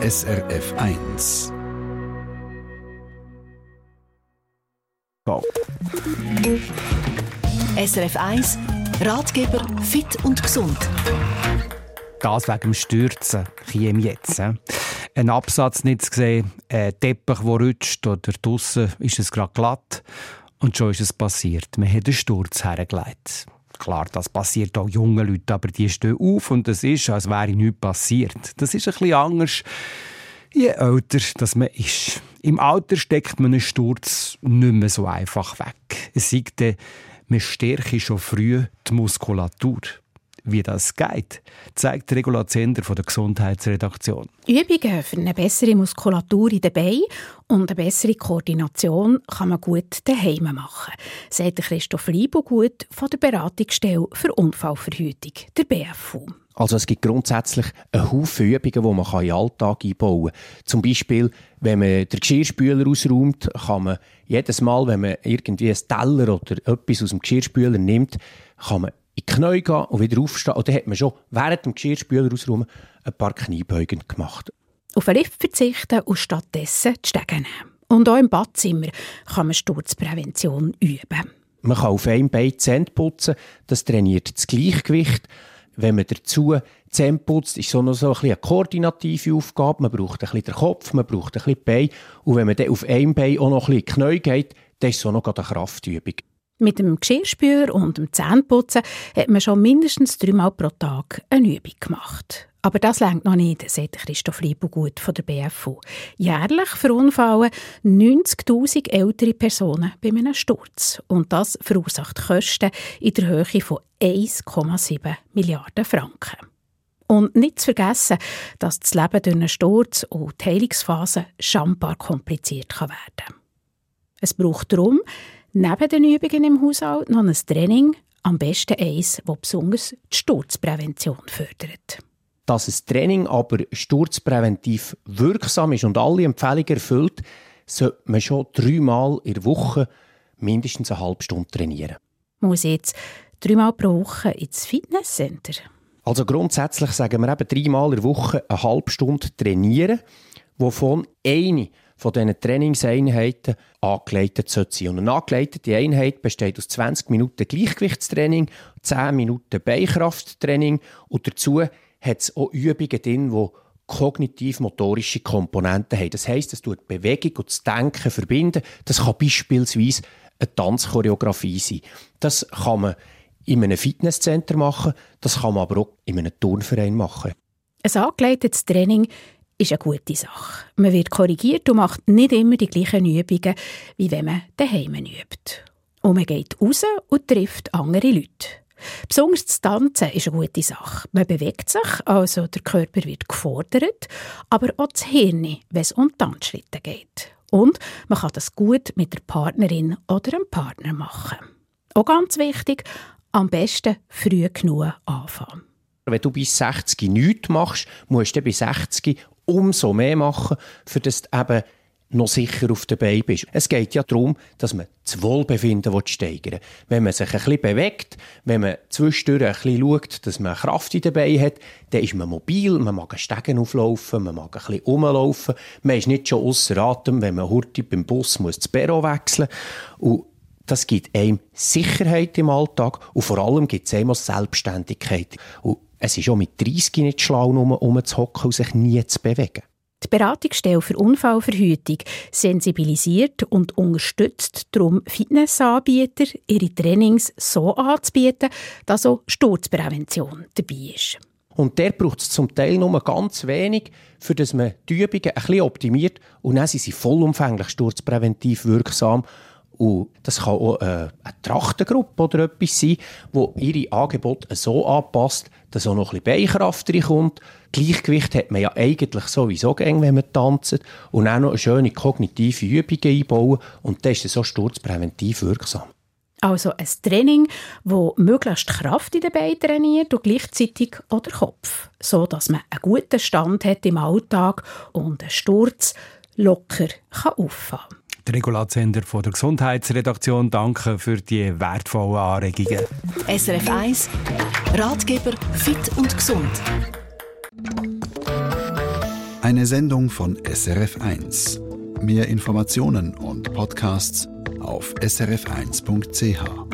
SRF 1. Go. SRF 1 Ratgeber fit und gesund. Das wegen dem Stürzen käme jetzt. He? Ein Absatz nicht zu sehen, ein Teppich, der rutscht oder draussen ist es gerade glatt. Und schon ist es passiert. Man hat einen Sturz hergelegt. Klar, das passiert auch jungen Leuten, aber die stehen auf und es ist, als wäre nichts passiert. Das ist ein bisschen anders, je älter das man ist. Im Alter steckt man einen Sturz nicht mehr so einfach weg. Es sagt, man stärke schon früh die Muskulatur. Wie das geht, zeigt Regula Zender von der Gesundheitsredaktion. Übungen für eine bessere Muskulatur in den Beinen und eine bessere Koordination kann man gut daheim machen, sagt Christoph Liebegut von der Beratungsstelle für Unfallverhütung, der BFU. Also es gibt grundsätzlich einen Haufen Übungen, die man in den Alltag einbauen kann. Zum Beispiel, wenn man den Geschirrspüler ausräumt, kann man jedes Mal, wenn man irgendwie einen Teller oder etwas aus dem Geschirrspüler nimmt, kann man in die Knie gehen und wieder aufstehen. Und dann hat man schon während dem Geschirrspüler ausräumen ein paar Kniebeugen gemacht. Auf einen Lift verzichten und stattdessen die Stege nehmen. Und auch im Badzimmer kann man Sturzprävention üben. Man kann auf einem Bein die Zähne putzen, das trainiert das Gleichgewicht wenn man dazu Zähne putzt, ist so noch so ein eine koordinative Aufgabe. Man braucht ein bisschen den Kopf, man braucht ein bisschen die Beine. Und wenn man dann auf einem Bein auch noch ein bisschen Knie geht, dann ist so noch eine Kraftübung. Mit dem Geschirrspüler und dem Zähneputzen hat man schon mindestens dreimal pro Tag eine Übung gemacht. Aber das längt noch nicht, sagt Christoph Liebugut von der BFU. Jährlich verunfallen 90.000 ältere Personen bei einem Sturz. Und das verursacht Kosten in der Höhe von 1,7 Milliarden Franken. Und nicht zu vergessen, dass das Leben durch einen Sturz und die Heilungsphase schambar kompliziert werden kann. Es braucht darum neben den Übungen im Haushalt noch ein Training, am besten eins, das besonders die Sturzprävention fördert dass ein Training aber sturzpräventiv wirksam ist und alle Empfehlungen erfüllt, sollte man schon dreimal in der Woche mindestens eine halbe Stunde trainieren. Muss ich jetzt dreimal pro Woche ins Fitnesscenter? Also grundsätzlich sagen wir eben dreimal in der Woche eine halbe Stunde trainieren, wovon eine von diesen Trainingseinheiten angeleitet sein sollte. Und eine angeleitete Einheit besteht aus 20 Minuten Gleichgewichtstraining, 10 Minuten Beinkrafttraining und dazu hat es auch Übungen drin, die kognitiv-motorische Komponenten haben. Das heisst, es tut Bewegung und das Denken verbinden. Das kann beispielsweise eine Tanzchoreografie sein. Das kann man in einem Fitnesscenter machen, das kann man aber auch in einem Turnverein machen. Ein angeleitetes Training ist eine gute Sache. Man wird korrigiert und macht nicht immer die gleichen Übungen, wie wenn man daheim übt. Und man geht raus und trifft andere Leute. Besonders das Tanzen ist eine gute Sache. Man bewegt sich, also der Körper wird gefordert, aber auch das Hirn, wenn es um Tanzschritte geht. Und man kann das gut mit der Partnerin oder dem Partner machen. Auch ganz wichtig, am besten früh genug anfangen. Wenn du bis 60 nichts machst, musst du bis 60 umso mehr machen, für das du eben noch sicher auf der Beine bist. Es geht ja darum, dass man das Wohlbefinden steigern will. Wenn man sich ein bisschen bewegt, wenn man zwischendurch ein bisschen schaut, dass man Kraft in den Beinen hat, dann ist man mobil, man mag Stegen auflaufen, man mag ein bisschen rumlaufen, man ist nicht schon außer Atem, wenn man heute beim Bus muss das Büro wechseln muss. das gibt einem Sicherheit im Alltag und vor allem gibt es einem Selbstständigkeit. Und es ist auch mit 30 nicht schlau, um, zu hocken und sich nie zu bewegen. Die Beratungsstelle für Unfallverhütung sensibilisiert und unterstützt darum Fitnessanbieter, ihre Trainings so anzubieten, dass auch Sturzprävention dabei ist. Und der braucht es zum Teil nur ganz wenig, für dass man die Übungen ein bisschen optimiert und dann sind sie vollumfänglich sturzpräventiv wirksam und das kann auch äh, eine Trachtengruppe oder etwas sein, die ihre Angebote so anpasst, dass auch noch ein bisschen Beinkraft reinkommt. Gleichgewicht hat man ja eigentlich sowieso gern, wenn man tanzt. Und auch noch eine schöne kognitive Übung einbauen. Und das ist so sturzpräventiv wirksam. Also ein Training, das möglichst Kraft in den Beinen trainiert und gleichzeitig auch den Kopf, so dass man einen guten Stand hat im Alltag und einen Sturz locker kann auffahren kann. Der Regulatsender von der Gesundheitsredaktion danke für die wertvollen Anregungen. SRF 1 Ratgeber fit und gesund. Eine Sendung von SRF1. Mehr Informationen und Podcasts auf srf1.ch.